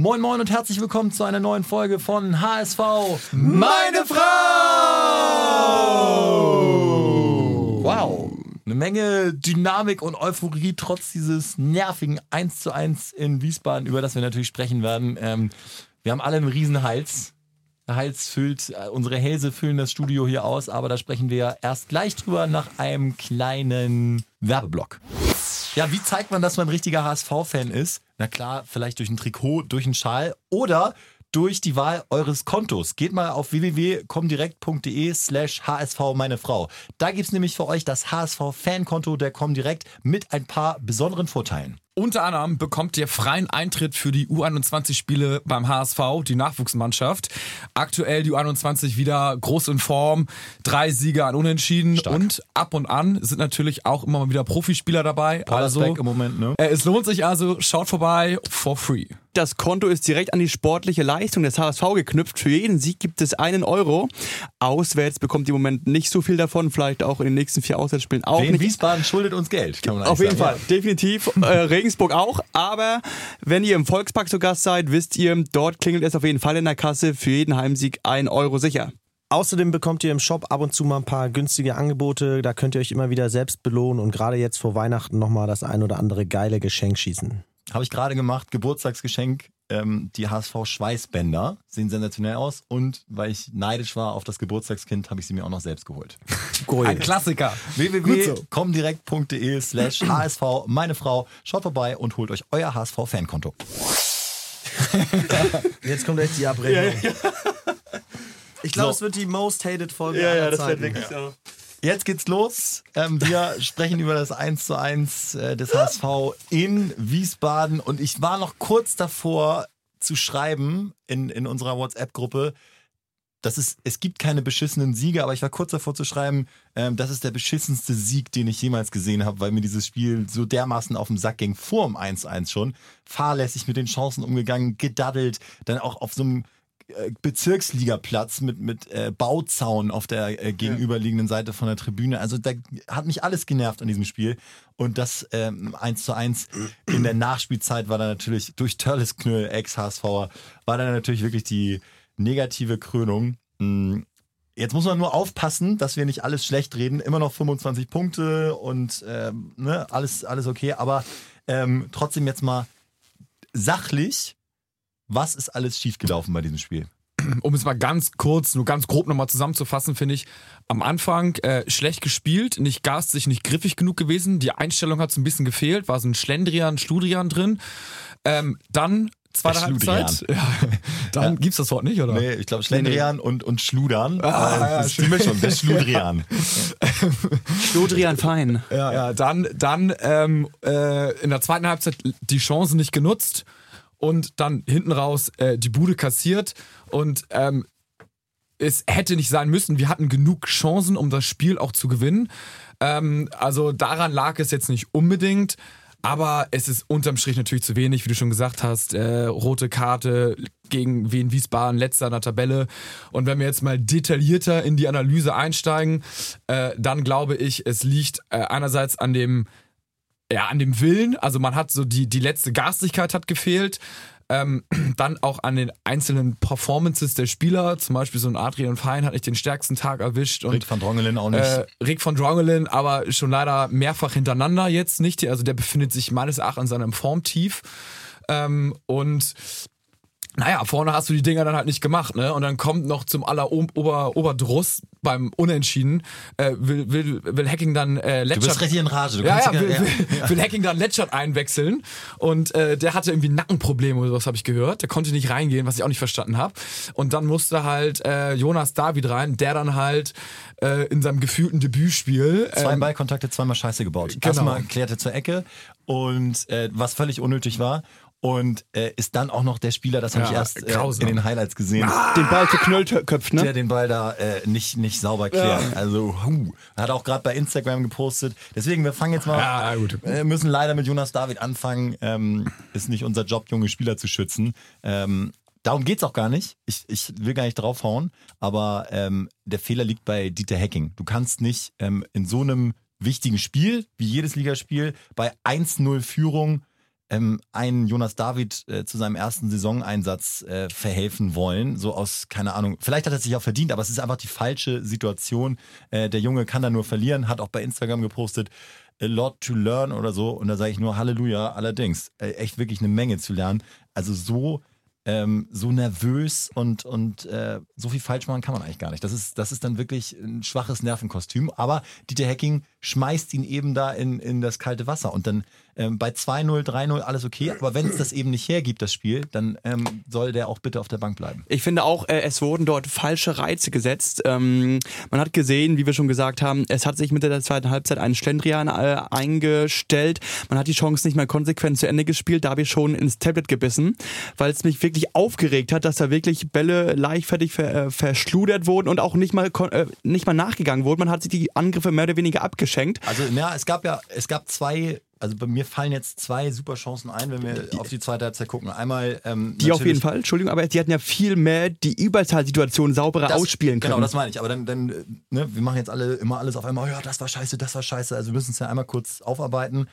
Moin Moin und herzlich willkommen zu einer neuen Folge von HSV Meine Frau! Wow. Eine Menge Dynamik und Euphorie trotz dieses nervigen 1 zu 1 in Wiesbaden, über das wir natürlich sprechen werden. Ähm, wir haben alle einen riesen Hals. Der Hals füllt, äh, unsere Hälse füllen das Studio hier aus, aber da sprechen wir erst gleich drüber nach einem kleinen Werbeblock. Ja, wie zeigt man, dass man ein richtiger HSV-Fan ist? Na klar, vielleicht durch ein Trikot, durch einen Schal oder durch die Wahl eures Kontos. Geht mal auf www.comdirect.de slash HSV meine Frau. Da gibt's nämlich für euch das HSV-Fankonto der Comdirect mit ein paar besonderen Vorteilen. Unter anderem bekommt ihr freien Eintritt für die U21-Spiele beim HSV, die Nachwuchsmannschaft. Aktuell die U21 wieder groß in Form, drei Siege an Unentschieden Stark. und ab und an sind natürlich auch immer mal wieder Profispieler dabei. Also Also im Moment, ne? äh, es lohnt sich also, schaut vorbei for free. Das Konto ist direkt an die sportliche Leistung des HSV geknüpft. Für jeden Sieg gibt es einen Euro. Auswärts bekommt ihr im Moment nicht so viel davon, vielleicht auch in den nächsten vier Auswärtsspielen auch Wien nicht. Wiesbaden schuldet uns Geld, kann man Auf jeden sagen. Fall, definitiv. Äh, Regensburg auch. Aber wenn ihr im Volkspark zu Gast seid, wisst ihr, dort klingelt es auf jeden Fall in der Kasse. Für jeden Heimsieg ein Euro sicher. Außerdem bekommt ihr im Shop ab und zu mal ein paar günstige Angebote. Da könnt ihr euch immer wieder selbst belohnen und gerade jetzt vor Weihnachten nochmal das ein oder andere geile Geschenk schießen. Habe ich gerade gemacht, Geburtstagsgeschenk. Ähm, die HSV Schweißbänder sehen sensationell aus und weil ich neidisch war auf das Geburtstagskind, habe ich sie mir auch noch selbst geholt. Ein Klassiker. www.comdirect.de slash HSV meine Frau. Schaut vorbei und holt euch euer HSV Fankonto. Jetzt kommt echt die Abrechnung. Ich glaube, es wird die most hated Folge aller Zeiten. so. Jetzt geht's los. Ähm, wir sprechen über das 1 zu 1 äh, des HSV in Wiesbaden und ich war noch kurz davor zu schreiben in, in unserer WhatsApp-Gruppe, dass es, es gibt keine beschissenen Siege, aber ich war kurz davor zu schreiben, ähm, das ist der beschissenste Sieg, den ich jemals gesehen habe, weil mir dieses Spiel so dermaßen auf den Sack ging, vor dem 1-1 schon. Fahrlässig mit den Chancen umgegangen, gedaddelt, dann auch auf so einem Bezirksligaplatz mit, mit äh, Bauzaun auf der äh, gegenüberliegenden Seite von der Tribüne. Also da hat mich alles genervt an diesem Spiel. Und das ähm, 1 zu 1 in der Nachspielzeit war dann natürlich durch Törles Knöll, Ex-HSVer, war dann natürlich wirklich die negative Krönung. Mm, Jetzt muss man nur aufpassen, dass wir nicht alles schlecht reden. Immer noch 25 Punkte und ähm, ne, alles, alles okay. Aber ähm, trotzdem jetzt mal sachlich, was ist alles schiefgelaufen bei diesem Spiel? um es mal ganz kurz, nur ganz grob nochmal zusammenzufassen, finde ich, am Anfang äh, schlecht gespielt, nicht garstig, nicht griffig genug gewesen. Die Einstellung hat so ein bisschen gefehlt, war so ein Schlendrian, Schludrian drin. Ähm, dann zweite Der Halbzeit. Ja, dann gibt's das Wort nicht, oder? Nee, ich glaube Schlendrian und, und Schludern. Ah, äh, ja, das ist die Mischung, der Schludrian. Schlodrian Fein. Ja, ja, dann, dann ähm, äh, in der zweiten Halbzeit die Chance nicht genutzt und dann hinten raus äh, die Bude kassiert und ähm, es hätte nicht sein müssen. Wir hatten genug Chancen, um das Spiel auch zu gewinnen. Ähm, also daran lag es jetzt nicht unbedingt. Aber es ist unterm Strich natürlich zu wenig, wie du schon gesagt hast. Äh, rote Karte gegen Wien Wiesbaden, letzter in der Tabelle. Und wenn wir jetzt mal detaillierter in die Analyse einsteigen, äh, dann glaube ich, es liegt äh, einerseits an dem, ja, an dem Willen. Also man hat so die, die letzte Garstigkeit hat gefehlt. Ähm, dann auch an den einzelnen Performances der Spieler. Zum Beispiel so ein Adrian Fein hat nicht den stärksten Tag erwischt. Und Rick van Drongelen auch nicht. äh, Rick von Drongelen, aber schon leider mehrfach hintereinander jetzt nicht. Also der befindet sich meines Erachtens an einem Formtief. Ähm, und naja, vorne hast du die Dinger dann halt nicht gemacht, ne? Und dann kommt noch zum aller Ober Oberdruss beim Unentschieden, äh, will, will, will Hacking dann äh, du Letschert bist richtig in Rage. Du ja, kannst ja, will, will, will Hacking dann Letschert einwechseln und äh, der hatte irgendwie Nackenprobleme oder sowas, habe ich gehört. Der konnte nicht reingehen, was ich auch nicht verstanden habe. Und dann musste halt äh, Jonas David rein, der dann halt äh, in seinem gefühlten Debütspiel Zwei ähm, Ballkontakte, zweimal Scheiße gebaut. Genau. Erstmal klärte zur Ecke und äh, was völlig unnötig war. Und äh, ist dann auch noch der Spieler, das habe Ja, ich erst äh, in den Highlights gesehen, Den Ball verknüllt köpft, ne? der den Ball da äh, nicht, nicht sauber klärt. Also, huh. hat auch gerade bei Instagram gepostet. Deswegen, wir fangen jetzt mal. Ja, gut. Wir müssen leider mit Jonas David anfangen. Ähm, ist nicht unser Job, junge Spieler zu schützen. Ähm, darum geht's auch gar nicht. Ich, ich will gar nicht draufhauen. Aber ähm, der Fehler liegt bei Dieter Hecking. Du kannst nicht ähm, in so einem wichtigen Spiel, wie jedes Ligaspiel, bei 1-0 Führung ähm, einen Jonas David äh, zu seinem ersten Saisoneinsatz äh, verhelfen wollen. So aus, keine Ahnung, vielleicht hat er sich auch verdient, aber es ist einfach die falsche Situation. Äh, der Junge kann da nur verlieren, hat auch bei Instagram gepostet, a lot to learn oder so. Und da sage ich nur Halleluja, allerdings. Äh, echt wirklich eine Menge zu lernen. Also so ähm, so nervös und, und äh, so viel falsch machen kann man eigentlich gar nicht. Das ist, das ist dann wirklich ein schwaches Nervenkostüm. Aber Dieter Hecking schmeißt ihn eben da in, in das kalte Wasser. Und dann ähm, bei 2-0, 3-0 alles okay. Aber wenn es das eben nicht hergibt, das Spiel, dann ähm, soll der auch bitte auf der Bank bleiben. Ich finde auch, äh, es wurden dort falsche Reize gesetzt. Ähm, man hat gesehen, wie wir schon gesagt haben, es hat sich Mitte der zweiten Halbzeit ein Schlendrian äh, eingestellt. Man hat die Chance nicht mehr konsequent zu Ende gespielt. Da habe ich schon ins Tablet gebissen, weil es mich wirklich aufgeregt hat, dass da wirklich Bälle leichtfertig ver, äh, verschludert wurden und auch nicht mal, äh, nicht mal nachgegangen wurden. Man hat sich die Angriffe mehr oder weniger abgeschenkt. Also ja, es gab ja, es gab zwei also bei mir fallen jetzt zwei super Chancen ein, wenn wir auf die zweite Halbzeit gucken. Einmal ähm, die auf jeden Fall, Entschuldigung, aber die hatten ja viel mehr die Überzahlsituation sauberer das, ausspielen können. Genau, das meine ich. Aber dann, dann ne, wir machen jetzt alle immer alles auf einmal. Ja, das war scheiße, das war scheiße. Also wir müssen es ja einmal kurz aufarbeiten.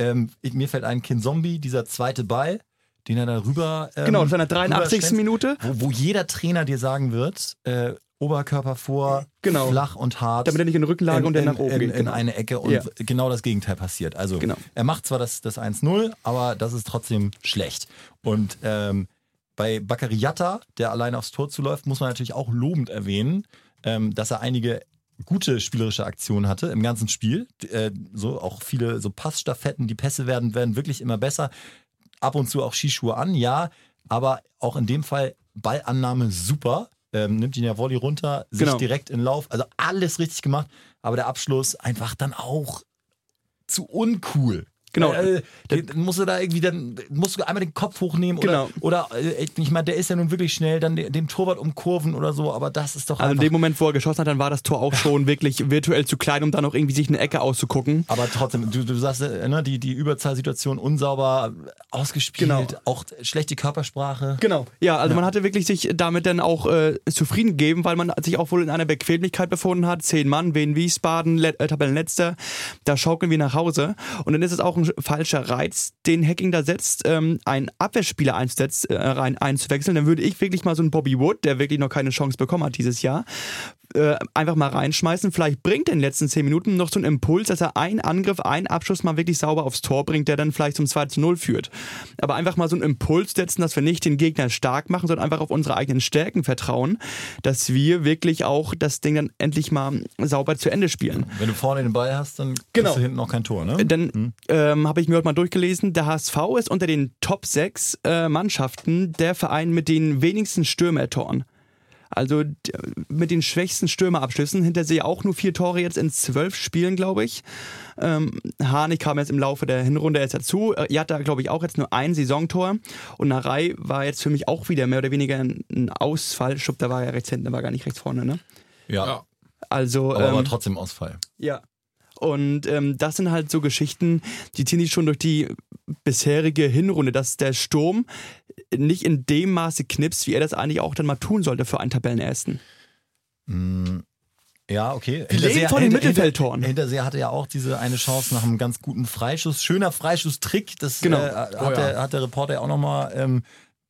Ähm, ich, mir fällt ein Kind Zombie, dieser zweite Ball, den er da rüber. Ähm, genau, das war in der 83. Minute. Wo, wo, jeder Trainer dir sagen wird, äh, Oberkörper vor, genau. flach und hart. Damit er nicht in Rückenlage in, und dann nach oben in, geht. In, genau. eine Ecke und ja. genau das Gegenteil passiert. Also genau. er macht zwar das, das 1-0, aber das ist trotzdem schlecht. Und ähm, bei Bakariata, der allein aufs Tor zuläuft, muss man natürlich auch lobend erwähnen, ähm, dass er einige gute spielerische Aktionen hatte im ganzen Spiel. Äh, so auch viele so Passstaffetten, die Pässe werden, werden wirklich immer besser. Ab und zu auch Skischuhe an, ja, aber auch in dem Fall Ballannahme super ähm, nimmt ihn ja Volley runter, sich Genau. direkt in Lauf. Also alles richtig gemacht, aber der Abschluss einfach dann auch zu uncool. Genau. Äh, den musst du da irgendwie dann musst du einmal den Kopf hochnehmen Genau. oder äh, ich meine, der ist ja nun wirklich schnell, dann den, den Torwart umkurven oder so, aber das ist doch Also in dem Moment, wo er geschossen hat, dann war das Tor auch schon wirklich virtuell zu klein, um dann noch irgendwie sich eine Ecke auszugucken. aber trotzdem, du, du sagst, äh, ne, die, die Überzahlsituation unsauber ausgespielt, Genau. auch schlechte Körpersprache. Genau. Ja, also man hatte wirklich sich damit dann auch äh, zufrieden gegeben, weil man sich auch wohl in einer Bequemlichkeit befunden hat. Zehn Mann, Wien Wiesbaden, Le äh, Tabellenletzter, da schaukeln wir nach Hause. Und dann ist es auch ein falscher Reiz, den Hacking da setzt, ähm, einen Abwehrspieler einzusetz, äh, rein einzuwechseln. Dann würde ich wirklich mal so einen Bobby Wood, der wirklich noch keine Chance bekommen hat dieses Jahr, äh, einfach mal reinschmeißen. Vielleicht bringt er in den letzten zehn Minuten noch so einen Impuls, dass er einen Angriff, einen Abschuss mal wirklich sauber aufs Tor bringt, der dann vielleicht zum 2 zu 0 führt. Aber einfach mal so einen Impuls setzen, dass wir nicht den Gegner stark machen, sondern einfach auf unsere eigenen Stärken vertrauen, dass wir wirklich auch das Ding dann endlich mal sauber zu Ende spielen. Wenn du vorne den Ball hast, dann Genau. kriegst du hinten auch kein Tor, ne? Dann ähm, habe ich mir heute mal durchgelesen, der HSV ist unter den Top 6 äh, Mannschaften der Verein mit den wenigsten Stürmertoren. Also mit den schwächsten Stürmerabschlüssen. Hinter sich auch nur vier Tore jetzt in zwölf Spielen, glaube ich. Ähm, Harnik kam jetzt im Laufe der Hinrunde erst dazu. Äh, Jatta, glaube ich, auch jetzt nur ein Saisontor. Und Narei war jetzt für mich auch wieder mehr oder weniger ein Ausfall. Schupp, da war ja rechts hinten, der war gar nicht rechts vorne, ne? ja. Ja. Also, Aber ähm, war trotzdem Ausfall. ja. Und ähm, das sind halt so Geschichten, die ziehen sich schon durch die bisherige Hinrunde, dass der Sturm nicht in dem Maße knipst, wie er das eigentlich auch dann mal tun sollte für einen Tabellenersten. Ja, okay. Wir leben von den Mittelfeldtoren. Hinter, Hinterseher hatte ja auch diese eine Chance nach einem ganz guten Freischuss. Schöner Freischusstrick. Das Genau. äh, hat, Oh ja. der, hat der Reporter ja auch nochmal. Ähm,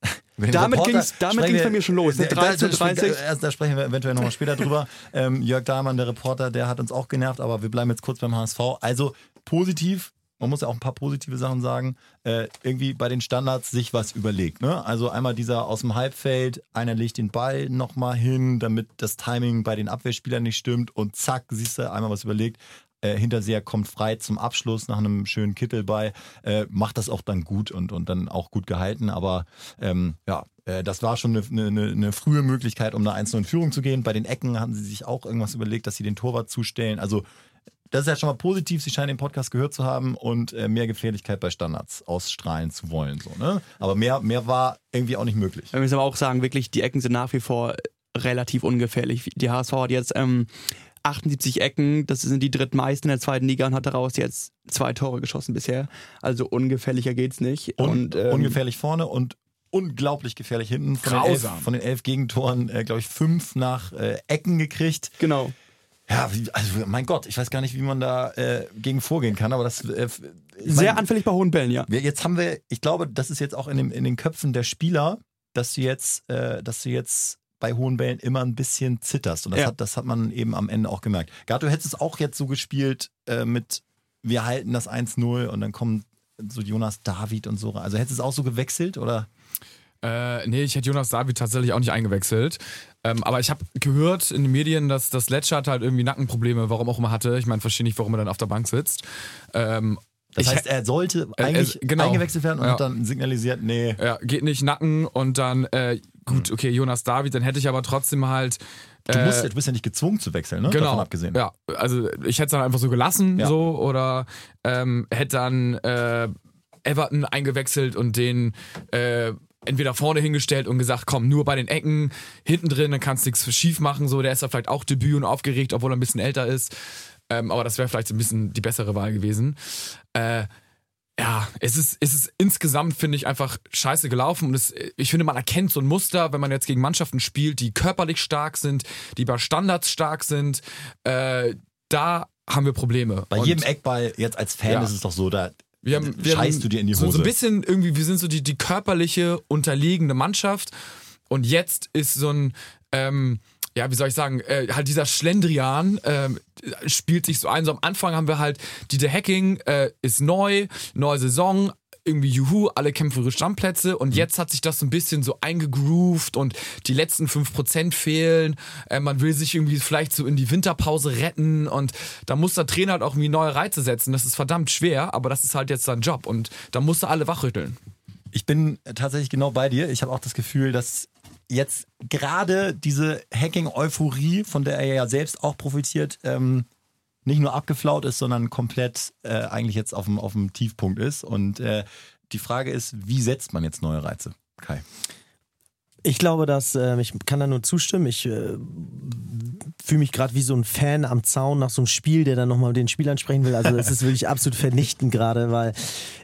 Damit ging's wir- bei mir schon los, ne? Da- 13, da, 30. Da, da sprechen wir eventuell nochmal später drüber. Ähm, Jörg Dahlmann, der Reporter, der hat uns auch genervt, aber wir bleiben jetzt kurz beim HSV. Also positiv. Man muss ja auch ein paar positive Sachen sagen. Äh, irgendwie bei den Standards sich was überlegt. Ne? Also einmal dieser aus dem Halbfeld, einer legt den Ball nochmal hin, damit das Timing bei den Abwehrspielern nicht stimmt und zack, siehst du, einmal was überlegt. Äh, Hinterseher kommt frei zum Abschluss nach einem schönen Kittelball, äh, macht das auch dann gut und, und dann auch gut gehalten. Aber ähm, ja, äh, das war schon eine, eine, eine frühe Möglichkeit, um eine 1 in Führung zu gehen. Bei den Ecken haben sie sich auch irgendwas überlegt, dass sie den Torwart zustellen. Also das ist ja schon mal positiv. Sie scheinen den Podcast gehört zu haben und äh, mehr Gefährlichkeit bei Standards ausstrahlen zu wollen. So, ne? Aber mehr, mehr war irgendwie auch nicht möglich. Wir müssen aber auch sagen, wirklich, die Ecken sind nach wie vor relativ ungefährlich. Die HSV hat jetzt ähm, 78 Ecken, das sind die drittmeisten in der zweiten Liga und hat daraus jetzt zwei Tore geschossen bisher. Also ungefährlicher geht's nicht. Un und, ähm, ungefährlich vorne und unglaublich gefährlich hinten. Von den elf, von den elf Gegentoren, äh, glaube ich, fünf nach äh, Ecken gekriegt. Genau. Ja, also mein Gott, ich weiß gar nicht, wie man da äh, gegen vorgehen kann, aber das äh, Sehr mein, anfällig bei hohen Bällen, ja. jetzt haben wir, ich glaube, das ist jetzt auch in, dem, in den Köpfen der Spieler, dass du jetzt, äh, dass du jetzt bei hohen Bällen immer ein bisschen zitterst. Und das, Ja. hat, das hat man eben am Ende auch gemerkt. Gato, hättest es auch jetzt so gespielt äh, mit, wir halten das 1-0 und dann kommt so Jonas David und so. Also hättest du es auch so gewechselt oder? Äh, nee, ich hätte Jonas David tatsächlich auch nicht eingewechselt. Ähm, aber ich habe gehört in den Medien, dass das Letschert halt irgendwie Nackenprobleme, warum auch immer hatte. Ich meine, verstehe nicht, warum er dann auf der Bank sitzt. Ähm, Das heißt, er sollte Äh, eigentlich äh, genau. eingewechselt werden und Ja. hat dann signalisiert, nee. ja, geht nicht Nacken und dann, äh, gut, okay, Jonas David, dann hätte ich aber trotzdem halt. Du, äh, musst, du bist ja nicht gezwungen zu wechseln, ne? Genau. Davon abgesehen. Ja, also ich hätte es dann einfach so gelassen, Ja. so, oder ähm, hätte dann äh, Everton eingewechselt und den äh, entweder vorne hingestellt und gesagt, komm, nur bei den Ecken, hinten drin, dann kannst du nichts schief machen, so, der ist ja vielleicht auch Debüt und aufgeregt, obwohl er ein bisschen älter ist. Ähm, aber das wäre vielleicht so ein bisschen die bessere Wahl gewesen. Äh, ja, es ist, es ist insgesamt, finde ich, einfach scheiße gelaufen. Und es, ich finde, man erkennt so ein Muster, wenn man jetzt gegen Mannschaften spielt, die körperlich stark sind, die bei Standards stark sind. Äh, da haben wir Probleme. Bei Und jedem Eckball, jetzt als Fan, Ja. ist es doch so, da wir haben, wir scheißt haben du dir in die so, Hose. so ein bisschen irgendwie, wir sind so die, die körperliche, unterlegene Mannschaft. Und jetzt ist so ein, ähm, ja, wie soll ich sagen, äh, halt dieser Schlendrian ähm, spielt sich so ein. So am Anfang haben wir halt, die The Hacking äh, ist neu, neue Saison, irgendwie juhu, alle kämpfen für ihre Stammplätze und jetzt hat sich das so ein bisschen so eingegroovt und die letzten 5% fehlen. Äh, man will sich irgendwie vielleicht so in die Winterpause retten und da muss der Trainer halt auch irgendwie neue Reize setzen. Das ist verdammt schwer, aber das ist halt jetzt sein Job und da musst du alle wachrütteln. Ich bin tatsächlich genau bei dir. Ich habe auch das Gefühl, dass jetzt gerade diese Hacking-Euphorie, von der er ja selbst auch profitiert, ähm, nicht nur abgeflaut ist, sondern komplett äh, eigentlich jetzt auf dem, auf dem Tiefpunkt ist. Und äh, die Frage ist, wie setzt man jetzt neue Reize? Kai. Ich glaube, dass äh, ich kann da nur zustimmen. Ich äh, fühle mich gerade wie so ein Fan am Zaun nach so einem Spiel, der dann nochmal den Spielern sprechen will. Also es ist wirklich absolut vernichtend gerade, weil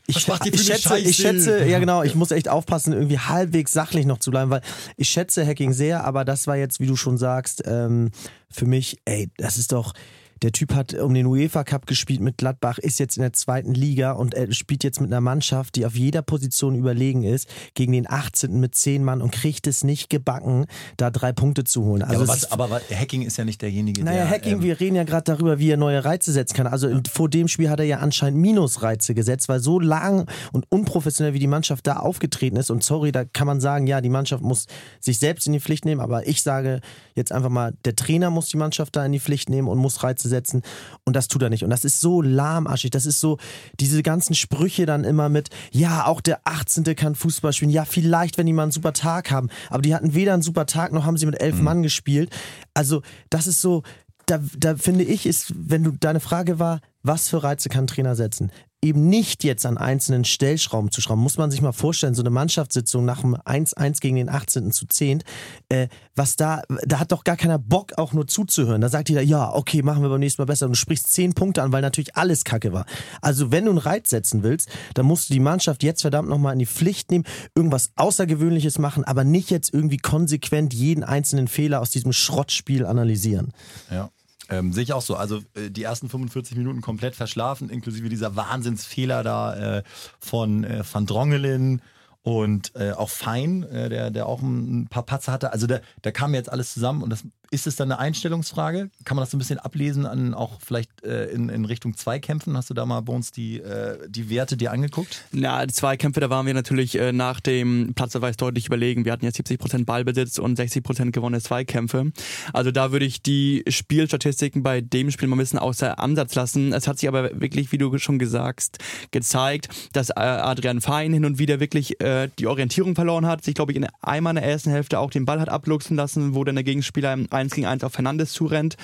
ich, ich schätze, ich Scheiße? schätze, ja genau, ich muss echt aufpassen, irgendwie halbwegs sachlich noch zu bleiben, weil ich schätze Hacking sehr, aber das war jetzt, wie du schon sagst, ähm, für mich, ey, das ist doch. Der Typ hat um den UEFA Cup gespielt mit Gladbach, ist jetzt in der zweiten Liga und spielt jetzt mit einer Mannschaft, die auf jeder Position überlegen ist, gegen den 18. mit 10 Mann und kriegt es nicht gebacken, da drei Punkte zu holen. Also aber, es was, aber Hacking ist ja nicht derjenige, naja, der. Hacking, ähm, wir reden ja gerade darüber, wie er neue Reize setzen kann. Also in- vor dem Spiel hat er ja anscheinend Minusreize gesetzt, weil so lang und unprofessionell wie die Mannschaft da aufgetreten ist. Und sorry, da kann man sagen, ja, die Mannschaft muss sich selbst in die Pflicht nehmen, aber ich sage jetzt einfach mal, der Trainer muss die Mannschaft da in die Pflicht nehmen und muss Reize setzen. Und das tut er nicht. Und das ist so lahmarschig. Das ist so, diese ganzen Sprüche dann immer mit, ja, auch der 18. kann Fußball spielen. Ja, vielleicht, wenn die mal einen super Tag haben. Aber die hatten weder einen super Tag, noch haben sie mit elf Mann gespielt. Also, das ist so, da, da finde ich, ist, wenn du, deine Frage war, was für Reize kann ein Trainer setzen? Eben nicht jetzt an einzelnen Stellschrauben zu schrauben. Muss man sich mal vorstellen, so eine Mannschaftssitzung nach dem 1-1 gegen den 18. zu 10, äh, was da, da hat doch gar keiner Bock, auch nur zuzuhören. Da sagt jeder, ja, okay, machen wir beim nächsten Mal besser. Und du sprichst 10 Punkte an, weil natürlich alles Kacke war. Also, wenn du einen Reiz setzen willst, dann musst du die Mannschaft jetzt verdammt nochmal in die Pflicht nehmen, irgendwas Außergewöhnliches machen, aber nicht jetzt irgendwie konsequent jeden einzelnen Fehler aus diesem Schrottspiel analysieren. Ja. Ähm, sehe ich auch so. Also äh, die ersten 45 Minuten komplett verschlafen, inklusive dieser Wahnsinnsfehler da äh, von äh, Van Drongelen und äh, auch Fein, äh, der, der auch ein, ein paar Patzer hatte. Also da, da kam jetzt alles zusammen und das ist es dann eine Einstellungsfrage? Kann man das so ein bisschen ablesen an auch vielleicht äh, in, in Richtung Zweikämpfen? Hast du da mal bei uns die, äh, die Werte dir angeguckt? Na, die Zweikämpfe, da waren wir natürlich äh, nach dem Platzverweis deutlich überlegen. Wir hatten jetzt 70% Ballbesitz und 60% gewonnene Zweikämpfe. Also da würde ich die Spielstatistiken bei dem Spiel mal ein bisschen außer Ansatz lassen. Es hat sich aber wirklich, wie du schon gesagt, gezeigt, dass äh, Adrian Fein hin und wieder wirklich äh, die Orientierung verloren hat. Sich, glaube ich, in einmal in der ersten Hälfte auch den Ball hat abluchsen lassen, wo dann der Gegenspieler im 1 gegen 1 auf Fernandes zurennt.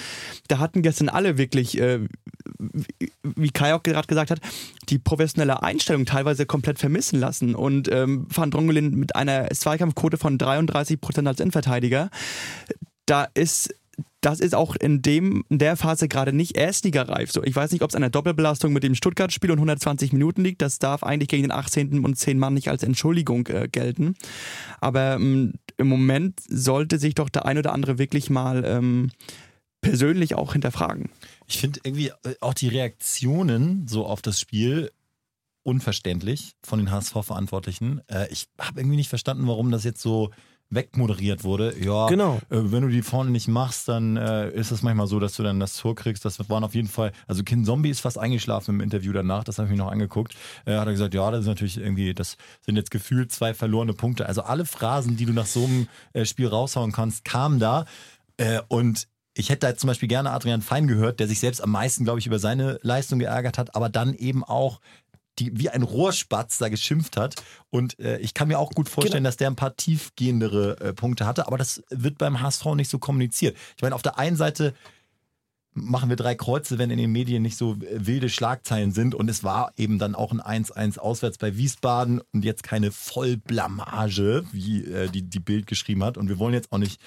Da hatten gestern alle wirklich, äh, wie- Kai auch gerade gesagt hat, die professionelle Einstellung teilweise komplett vermissen lassen. Und ähm, Van Drongelen mit einer Zweikampfquote von 33 Prozent als Innenverteidiger, da ist das ist auch in dem in der Phase gerade nicht Erstligareif. So, ich weiß nicht, ob es an der Doppelbelastung mit dem Stuttgart-Spiel und 120 Minuten liegt. Das darf eigentlich gegen den 18. und 10 Mann nicht als Entschuldigung äh, gelten. Aber ähm, im Moment sollte sich doch der ein oder andere wirklich mal ähm, persönlich auch hinterfragen. Ich finde irgendwie äh, auch die Reaktionen so auf das Spiel unverständlich von den HSV-Verantwortlichen. Äh, ich habe irgendwie nicht verstanden, warum das jetzt so wegmoderiert wurde. Ja, Genau. äh, wenn du die vorne nicht machst, dann äh, ist es manchmal so, dass du dann das Tor kriegst. Das waren auf jeden Fall, also Kin Zombie ist fast eingeschlafen im Interview danach, das habe ich mir noch angeguckt. Äh, hat er gesagt, ja, das ist natürlich irgendwie, das sind jetzt gefühlt zwei verlorene Punkte. Also alle Phrasen, die du nach so einem äh, Spiel raushauen kannst, kamen da. Äh, und ich hätte da jetzt zum Beispiel gerne Adrian Fein gehört, der sich selbst am meisten, glaube ich, über seine Leistung geärgert hat, aber dann eben auch die, wie ein Rohrspatz da geschimpft hat. Und äh, ich kann mir auch gut vorstellen, dass der ein paar tiefgehendere äh, Punkte hatte, aber das wird beim HSV nicht so kommuniziert. Ich meine, auf der einen Seite machen wir drei Kreuze, wenn in den Medien nicht so äh, wilde Schlagzeilen sind. Und es war eben dann auch ein 1-1 auswärts bei Wiesbaden und jetzt keine Vollblamage, wie äh, die, die Bild geschrieben hat. Und wir wollen jetzt auch nicht.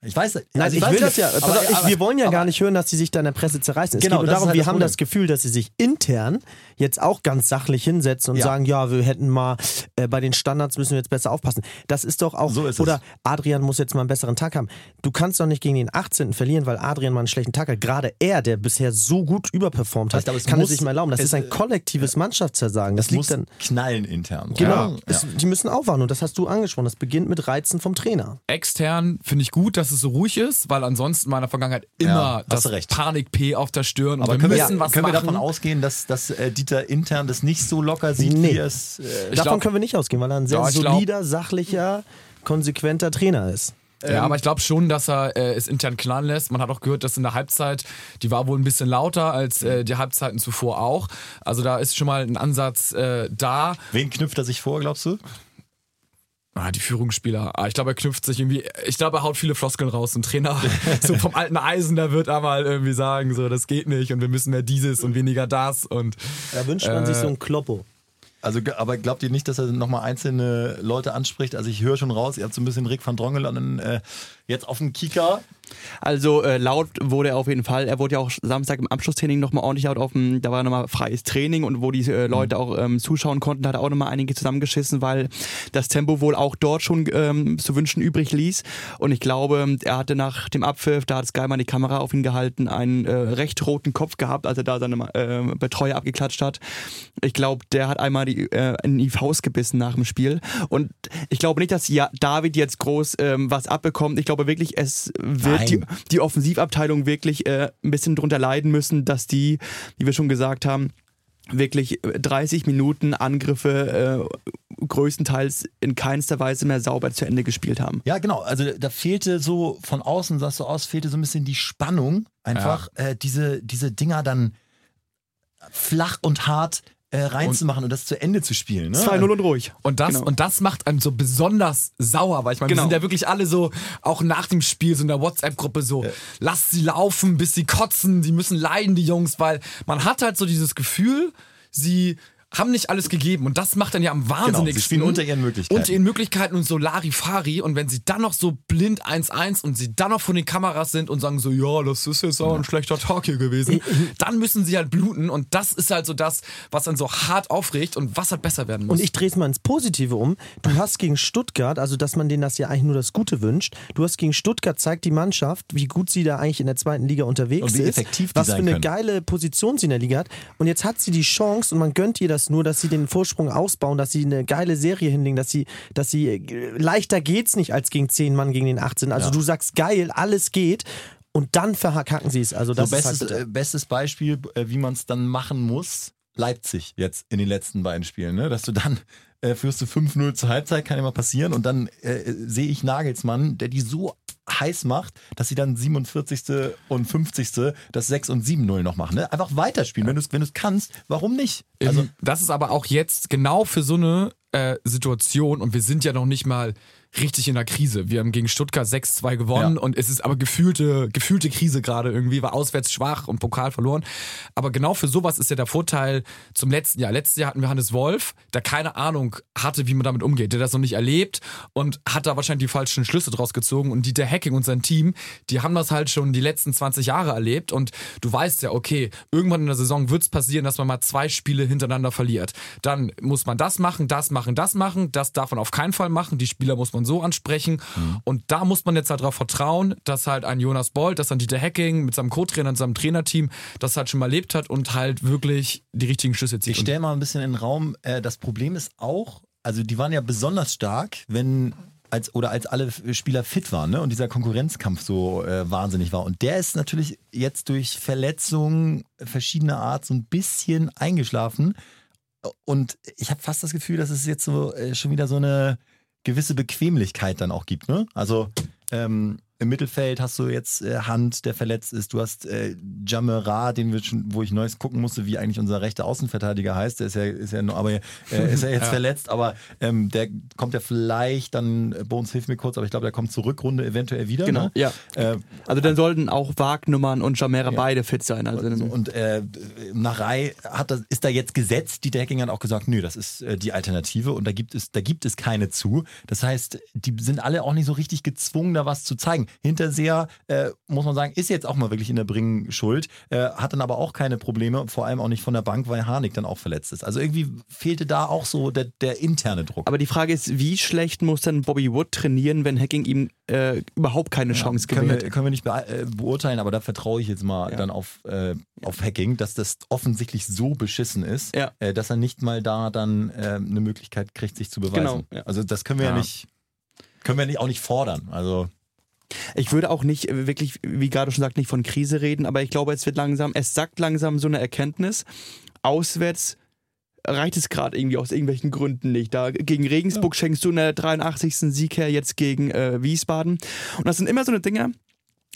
Ich weiß, also Nein, ich, weiß will das ja. Aber- auf, ich, wir wollen ja aber- gar nicht hören, dass sie sich da in der Presse zerreißen. Es Genau, geht darum, halt wir das haben das Gefühl, dass sie sich intern jetzt auch ganz sachlich hinsetzen und Ja. sagen, ja, wir hätten mal äh, bei den Standards müssen wir jetzt besser aufpassen. Das ist doch auch So ist es. oder Adrian muss jetzt mal einen besseren Tag haben. Du kannst doch nicht gegen den 18. verlieren, weil Adrian mal einen schlechten Tag hat. Gerade er, der bisher so gut überperformt hat, Ich glaube, es kann muss- es sich mal erlauben. Das es- ist ein kollektives Mannschaftsversagen. Das Es liegt muss dann knallen intern. Genau, Ja. es, die müssen aufwachen und das hast du angesprochen. Das beginnt mit Reizen vom Trainer. Extern finde ich gut, dass es so ruhig ist, weil ansonsten in meiner Vergangenheit immer Ja, das. Panik-P auf der Stirn. Aber wir können, müssen wir, was können wir davon ausgehen, dass, dass äh, Dieter intern das nicht so locker sieht, Nee. wie er es. Äh, Davon glaub- können wir nicht ausgehen, weil er ein sehr Ja, ich glaub- solider, sachlicher, konsequenter Trainer ist. Ja, aber ich glaube schon, dass er äh, es intern knallen lässt. Man hat auch gehört, dass in der Halbzeit, die war wohl ein bisschen lauter als äh, die Halbzeiten zuvor auch. Also da ist schon mal ein Ansatz äh, da. wen knüpft er sich vor, glaubst du? Ah, die Führungsspieler. Ah, ich glaube, er knüpft sich irgendwie. Ich glaube, er haut viele Floskeln raus. Ein Trainer so vom alten Eisen, der wird aber irgendwie sagen, so das geht nicht und wir müssen mehr dieses und weniger das und Da wünscht man sich so einen Kloppo. Also, aber glaubt ihr nicht, dass er nochmal einzelne Leute anspricht? Also, ich höre schon raus, ihr habt so ein bisschen Rick van Drongelen äh, jetzt auf dem Kicker. Also äh, laut wurde er auf jeden Fall. Er wurde ja auch Samstag im Abschlusstraining nochmal ordentlich laut auf dem, da war nochmal freies Training und wo die äh, Leute auch ähm, zuschauen konnten, hat er auch nochmal einige zusammengeschissen, weil das Tempo wohl auch dort schon ähm, zu wünschen übrig ließ. Und ich glaube, er hatte nach dem Abpfiff, da hat Sky mal die Kamera auf ihn gehalten, einen äh, recht roten Kopf gehabt, als er da seine äh, Betreuer abgeklatscht hat. Ich glaube, der hat einmal die, äh, in die Faust gebissen nach dem Spiel. Und ich glaube nicht, dass ja, David jetzt groß ähm, was abbekommt. Ich glaube wirklich, es wird die, die Offensivabteilung wirklich äh, ein bisschen drunter leiden müssen, dass die, wie wir schon gesagt haben, wirklich äh, 30 Minuten Angriffe äh, größtenteils in keinster Weise mehr sauber zu Ende gespielt haben. Ja, genau. Also, da fehlte so von außen, sahst du aus, fehlte so ein bisschen die Spannung. Einfach äh, diese, diese Dinger dann flach und hart äh, reinzumachen und, das zu Ende zu spielen. Ne? 2-0 und ruhig. Und das, Genau. und das macht einen so besonders sauer, weil ich meine, Genau. wir sind ja wirklich alle so, auch nach dem Spiel, so in der WhatsApp-Gruppe so, lasst sie laufen, bis sie kotzen, die müssen leiden, die Jungs, weil man hat halt so dieses Gefühl, sie haben nicht alles gegeben und das macht dann ja am wahnsinnigsten. Genau, sie spielen unter ihren Möglichkeiten. Unter ihren Möglichkeiten und so Larifari und wenn sie dann noch so blind 1-1 und sie dann noch vor den Kameras sind und sagen so, ja, das ist jetzt auch ein schlechter Tag hier gewesen, dann müssen sie halt bluten und das ist halt so das, was dann so hart aufregt und was halt besser werden muss. Und ich drehe es mal ins Positive um. Du hast gegen Stuttgart, also dass man denen das ja eigentlich nur das Gute wünscht, du hast gegen Stuttgart zeigt die Mannschaft, wie gut sie da eigentlich in der zweiten Liga unterwegs Und wie ist, effektiv die was für eine können. geile Position sie in der Liga hat. Und jetzt hat sie die Chance und man gönnt ihr das nur, dass sie den Vorsprung ausbauen, dass sie eine geile Serie hinlegen, dass sie, dass sie äh, leichter geht's nicht als gegen 10 Mann gegen den 18. Also Ja. du sagst geil, alles geht. Und dann verhacken sie es. Also das so bestes, halt äh, bestes Beispiel, äh, wie man es dann machen muss, Leipzig jetzt in den letzten beiden Spielen, ne? dass du dann äh, führst du 5-0 zur Halbzeit, kann ja mal passieren und dann äh, sehe ich Nagelsmann, der die so heiß macht, dass sie dann 47. und 50. das 6 und 7-0 noch machen. Ne? Einfach weiterspielen, wenn du es wenn du's kannst, warum nicht? Also, Also das ist aber auch jetzt genau für so eine äh, Situation und wir sind ja noch nicht mal richtig in der Krise. Wir haben gegen Stuttgart 6-2 gewonnen Ja. und es ist aber gefühlte, gefühlte Krise gerade irgendwie, war auswärts schwach und Pokal verloren. Aber genau für sowas ist ja der Vorteil zum letzten Jahr. Letztes Jahr hatten wir Hannes Wolf, der keine Ahnung hatte, wie man damit umgeht, der das noch nicht erlebt und hat da wahrscheinlich die falschen Schlüsse draus gezogen. Und Dieter Hacking und sein Team, die haben das halt schon die letzten 20 Jahre erlebt und du weißt ja, okay, irgendwann in der Saison wird es passieren, dass man mal zwei Spiele hintereinander verliert. Dann muss man das machen, das machen, das machen, das darf man auf keinen Fall machen, die Spieler muss man und so ansprechen. Mhm. Und da muss man jetzt halt darauf vertrauen, dass halt ein Jonas Bolt, dass ein Dieter Hacking mit seinem Co-Trainer und seinem Trainerteam das halt schon mal erlebt hat und halt wirklich die richtigen Schlüsse zieht. Ich stelle mal ein bisschen in den Raum, äh, das Problem ist auch, also die waren ja besonders stark, wenn als oder als alle Spieler fit waren ne? und dieser Konkurrenzkampf so äh, wahnsinnig war. Und der ist natürlich jetzt durch Verletzungen verschiedener Art so ein bisschen eingeschlafen. Und ich habe fast das Gefühl, dass es jetzt so äh, schon wieder so eine gewisse Bequemlichkeit dann auch gibt. Ne? Also ähm, im Mittelfeld hast du jetzt äh, Hand, der verletzt ist. Du hast äh, Jamera, den wir schon, wo ich neues gucken musste, wie eigentlich unser rechter Außenverteidiger heißt. Der ist ja, ist ja, nur, aber äh, ist ja jetzt verletzt, aber ähm, der kommt ja vielleicht dann. äh, Bones hilft mir kurz, aber ich glaube, der kommt zur Rückrunde eventuell wieder. Genau, Ne? ja. Äh, Also dann sollten auch Wagnummern und Jamera beide fit sein. Also so, und äh, nach Rai hat das, ist da jetzt gesetzt. Dieter Hecking hat auch gesagt, nö, das ist äh, die Alternative und da gibt es, da gibt es keine zu. Das heißt, die sind alle auch nicht so richtig gezwungen, da was zu zeigen. Hinterseher, äh, muss man sagen, ist jetzt auch mal wirklich in der Bringen schuld, äh, hat dann aber auch keine Probleme, vor allem auch nicht von der Bank, weil Harnik dann auch verletzt ist. Also irgendwie fehlte da auch so der, der interne Druck. Aber die Frage ist, wie schlecht muss dann Bobby Wood trainieren, wenn Hacking ihm äh, überhaupt keine Chance können, wir, gewährt? können wir nicht bea- äh, beurteilen, aber da vertraue ich jetzt mal dann auf, äh, auf Hacking, dass das offensichtlich so beschissen ist, Ja. äh, dass er nicht mal da dann eine Möglichkeit kriegt, sich zu beweisen. Genau, ja. Also das können wir ja, Ja. nicht, können wir nicht, auch nicht fordern. Also Ich würde auch nicht wirklich, wie gerade schon sagt, nicht von Krise reden, aber ich glaube, es wird langsam, es sagt langsam so eine Erkenntnis. Auswärts reicht es gerade irgendwie aus irgendwelchen Gründen nicht. Da gegen Regensburg schenkst du in der 83. Sieg her, jetzt gegen äh, Wiesbaden. Und das sind immer so eine Dinge,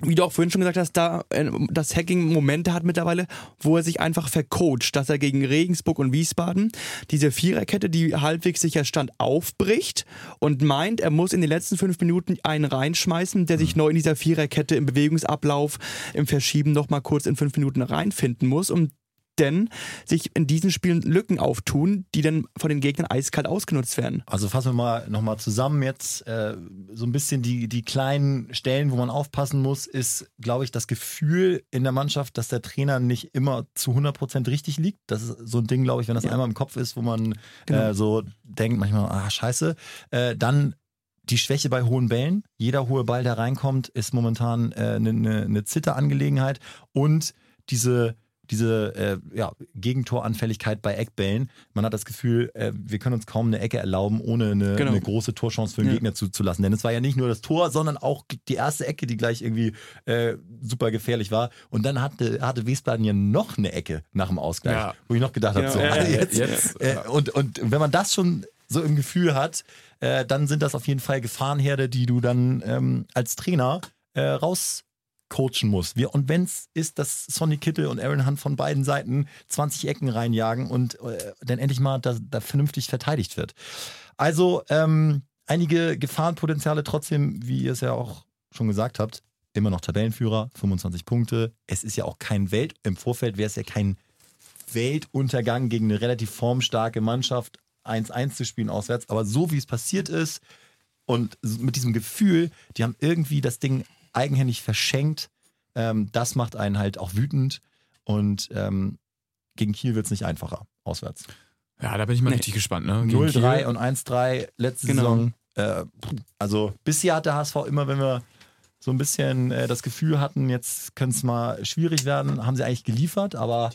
wie du auch vorhin schon gesagt hast, da äh, das Hacking Momente hat mittlerweile, wo er sich einfach vercoacht, dass er gegen Regensburg und Wiesbaden diese Viererkette, die halbwegs sicher stand, aufbricht und meint, er muss in den letzten fünf Minuten einen reinschmeißen, der sich neu in dieser Viererkette im Bewegungsablauf, im Verschieben nochmal kurz in fünf Minuten reinfinden muss, um denn sich in diesen Spielen Lücken auftun, die dann von den Gegnern eiskalt ausgenutzt werden. Also fassen wir mal nochmal zusammen jetzt. Äh, so ein bisschen die, die kleinen Stellen, wo man aufpassen muss, ist, glaube ich, das Gefühl in der Mannschaft, dass der Trainer nicht immer zu 100% richtig liegt. Das ist so ein Ding, glaube ich, wenn das einmal im Kopf ist, wo man äh, so denkt manchmal, ah, scheiße. Äh, dann die Schwäche bei hohen Bällen. Jeder hohe Ball, der reinkommt, ist momentan eine äh, ne, ne, ne Zitterangelegenheit. Und diese diese äh, ja, Gegentoranfälligkeit bei Eckbällen. Man hat das Gefühl, äh, wir können uns kaum eine Ecke erlauben, ohne eine, Genau. eine große Torchance für den Ja. Gegner zuzulassen. Denn es war ja nicht nur das Tor, sondern auch die erste Ecke, die gleich irgendwie äh, super gefährlich war. Und dann hatte, hatte Wiesbaden ja noch eine Ecke nach dem Ausgleich, Ja. wo ich noch gedacht habe, so, also jetzt, jetzt, äh, und, und wenn man das schon so im Gefühl hat, äh, dann sind das auf jeden Fall Gefahrenherde, die du dann ähm, als Trainer äh, raus coachen muss. Wir, und wenn es ist, dass Sonny Kittel und Aaron Hunt von beiden Seiten 20 Ecken reinjagen und äh, dann endlich mal da, da vernünftig verteidigt wird. Also ähm, einige Gefahrenpotenziale trotzdem, wie ihr es ja auch schon gesagt habt, immer noch Tabellenführer, 25 Punkte. Es ist ja auch kein Welt, im Vorfeld wäre es ja kein Weltuntergang gegen eine relativ formstarke Mannschaft 1-1 zu spielen auswärts, aber so wie es passiert ist und mit diesem Gefühl, die haben irgendwie das Ding eigenhändig verschenkt, ähm, das macht einen halt auch wütend und ähm, gegen Kiel wird es nicht einfacher, auswärts. Ja, da bin ich mal Nee. richtig gespannt. Ne? Gegen 0-3 Kiel. und 1-3 letzte Genau. Saison. Äh, also bisher hat der HSV immer, wenn wir so ein bisschen äh, das Gefühl hatten, jetzt könnte es mal schwierig werden, haben sie eigentlich geliefert, aber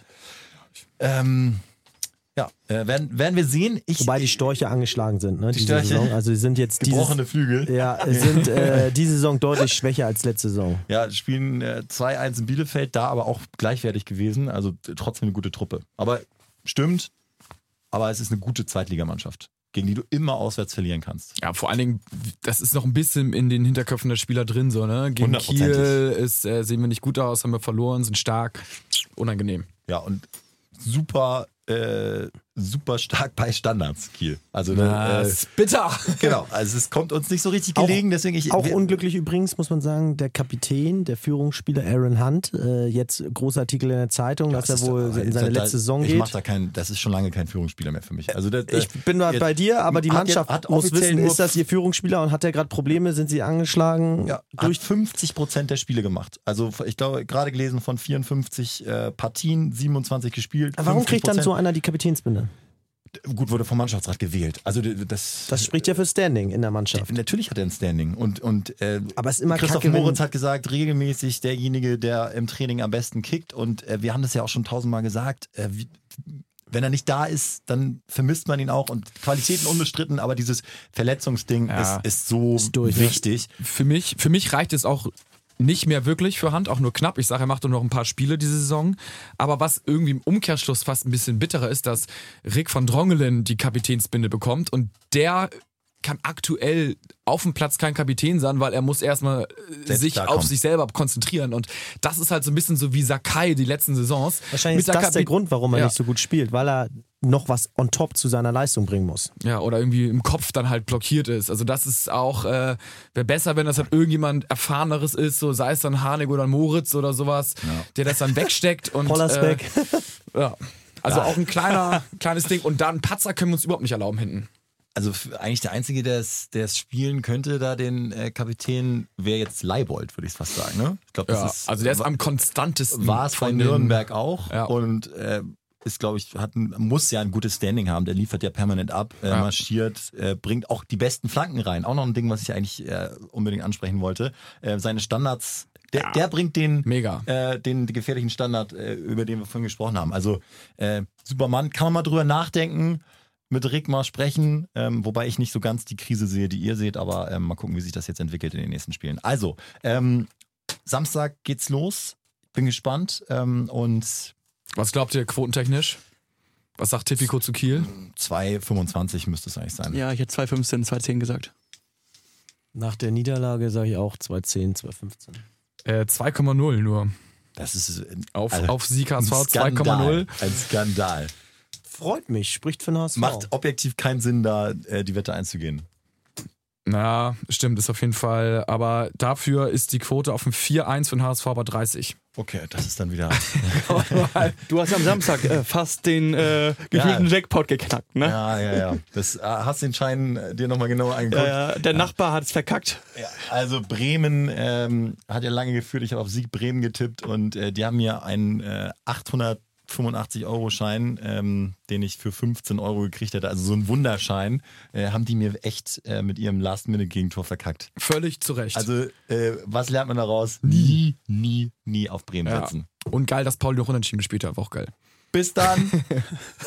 ähm, ja, äh, werden, werden wir sehen. Ich, Wobei die Storche angeschlagen sind, ne? Die diese Störche? Saison. Also die sind jetzt gebrochene dieses, Flügel. ja, sind äh, diese Saison deutlich schwächer als letzte Saison. Ja, spielen äh, 2-1 in Bielefeld, da aber auch gleichwertig gewesen. Also t- trotzdem eine gute Truppe. Aber stimmt, aber es ist eine gute Zweitligamannschaft, gegen die du immer auswärts verlieren kannst. Ja, vor allen Dingen, das ist noch ein bisschen in den Hinterköpfen der Spieler drin, so, ne? Gegen. Kiel ist, äh, sehen wir nicht gut aus, haben wir verloren, sind stark, unangenehm. Ja, und super, äh, super stark bei Standards, Kiel. Also, äh, Das ist bitter. genau, also es kommt uns nicht so richtig Auch- gelegen, deswegen ich. Auch unglücklich übrigens, muss man sagen, der Kapitän, der Führungsspieler Aaron Hunt, äh, jetzt großer Artikel in der Zeitung, dass das er wohl aber in seine da- letzte Saison ich geht. Mach da kein, das ist schon lange kein Führungsspieler mehr für mich. Also der, Ich bin da jetzt- bei dir, aber die hat Mannschaft jetzt- hat muss wissen, ist das ihr Führungsspieler und hat er gerade Probleme? Sind sie angeschlagen? ja, durch durch 50 Prozent der Spiele gemacht. Also ich glaube, gerade gelesen von 54 äh, Partien, 27 gespielt. Warum kriegt dann 50%. so einer die Kapitänsbinde? Gut, wurde vom Mannschaftsrat gewählt. Also das. Das spricht ja für Standing in der Mannschaft. Natürlich hat er ein Standing. Und, und äh, Aber es ist immer Christoph kacke, Moritz hat gesagt, regelmäßig derjenige, der im Training am besten kickt. Und äh, wir haben das ja auch schon tausendmal gesagt. Äh, wie, wenn er nicht da ist, dann vermisst man ihn auch. Und Qualitäten unbestritten, aber dieses Verletzungsding Ja. ist, ist so Ist durch, ne? wichtig. Für mich, für mich reicht es auch nicht mehr wirklich für Hand, auch nur knapp. Ich sage, er macht nur noch ein paar Spiele diese Saison. Aber was irgendwie im Umkehrschluss fast ein bisschen bitterer ist, dass Rick van Drongelen die Kapitänsbinde bekommt und der kann aktuell auf dem Platz kein Kapitän sein, weil er muss erstmal äh, Selbst sich auf sich selber konzentrieren. Und das ist halt so ein bisschen so wie Sakai die letzten Saisons. Wahrscheinlich Mit ist das der Kapi- Grund, warum er Ja. nicht so gut spielt, weil er noch was on top zu seiner Leistung bringen muss. Ja, oder irgendwie im Kopf dann halt blockiert ist. Also das ist auch, äh, wäre besser, wenn das halt irgendjemand Erfahreneres ist, so sei es dann Harnik oder Moritz oder sowas, der das dann wegsteckt und. Äh, ja. Also auch ein kleiner, kleines Ding. Und dann Patzer können wir uns überhaupt nicht erlauben hinten. Also eigentlich der Einzige, der es der es spielen könnte, da den äh, Kapitän, wäre jetzt Leibold, würde ich fast sagen. Ne? Ich glaube, das Ja, ist, also der ist am konstantesten. war es bei von den- Nürnberg auch Ja. und äh, ist, glaube ich, hat muss ja ein gutes Standing haben. Der liefert ja permanent ab, äh, Ja. marschiert, äh, bringt auch die besten Flanken rein. Auch noch ein Ding, was ich eigentlich äh, unbedingt ansprechen wollte. Äh, seine Standards, der, der bringt den, Mega. äh, den gefährlichen Standard, äh, über den wir vorhin gesprochen haben. Also Superman, kann man mal drüber nachdenken, mit Rick mal sprechen, ähm, wobei ich nicht so ganz die Krise sehe, die ihr seht, aber ähm, mal gucken, wie sich das jetzt entwickelt in den nächsten Spielen. Also, ähm, Samstag geht's los. Bin gespannt ähm, und Was glaubt ihr quotentechnisch? Was sagt Tipico zu Kiel? 2,25 müsste es eigentlich sein. Ja, ich hätte 2,15, 2,10 gesagt. Nach der Niederlage sage ich auch 210, 215. Äh, 2,0 nur. Das ist äh, Auf, also, auf Sieg HSV Skandal. 2,0. Ein Skandal. Freut mich, spricht für den HSV. Macht objektiv keinen Sinn, da äh, die Wette einzugehen. Ja, stimmt, ist auf jeden Fall. Aber dafür ist die Quote auf dem 4-1 von HSV bei 30. Okay, das ist dann wieder. du hast am Samstag äh, fast den äh, gefühlten ja. Jackpot geknackt, ne? Ja, ja, ja. Das äh, hast den Schein äh, dir nochmal genauer angeguckt. Äh, der Nachbar hat es verkackt. Ja, also Bremen ähm, hat ja lange geführt. Ich habe auf Sieg Bremen getippt und äh, die haben mir einen äh, 800 85-Euro-Schein, ähm, den ich für 15 Euro gekriegt hätte, also so ein Wunderschein, äh, haben die mir echt äh, mit ihrem Last-Minute-Gegentor verkackt. Völlig zu Recht. Also, äh, was lernt man daraus? Nie, nie, nie auf Bremen ja. setzen. Und geil, dass Paul noch unentschieden gespielt hat, auch geil. Bis dann.